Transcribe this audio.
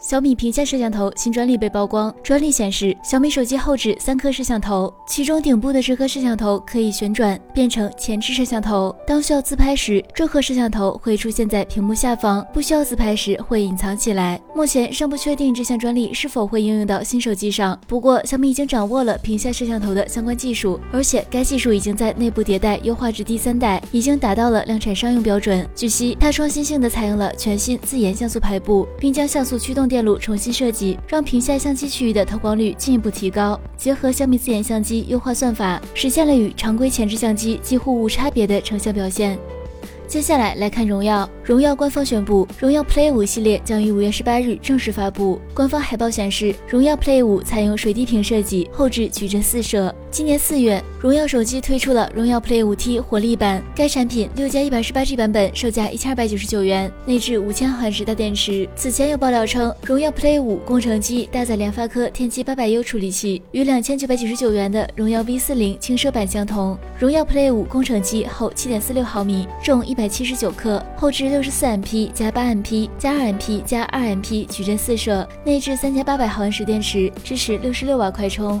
小米屏下摄像头新专利被曝光，专利显示小米手机后置三颗摄像头，其中顶部的这颗摄像头可以旋转变成前置摄像头。当需要自拍时，这颗摄像头会出现在屏幕下方；不需要自拍时会隐藏起来。目前尚不确定这项专利是否会应用到新手机上，不过小米已经掌握了屏下摄像头的相关技术，而且该技术已经在内部迭代优化至第三代，已经达到了量产商用标准。据悉，它创新性的采用了全新自研像素排布，并将像素驱动。电路重新设计，让屏下相机区域的透光率进一步提高。结合小米自研相机优化算法，实现了与常规前置相机几乎无差别的成像表现。接下来来看荣耀。荣耀官方宣布，荣耀 Play 五系列将于五月十八日正式发布。官方海报显示，荣耀 Play 五采用水滴屏设计，后置矩阵四摄。今年四月，荣耀手机推出了荣耀 Play 五 T 活力版。该产品六加一百十八 G 版本售价一千二百九十九元，内置五千毫安时大电池。此前有爆料称，荣耀 Play 五工程机搭载联发科天玑八百 U 处理器，与两千九百九十九元的荣耀 V 四零轻奢版相同。荣耀 Play 五工程机厚七点四六毫米，重一百七十九克，后置六十四 MP 加八 MP 加二 MP 加二 MP 矩阵四摄，内置三千八百毫安时电池，支持六十六瓦快充。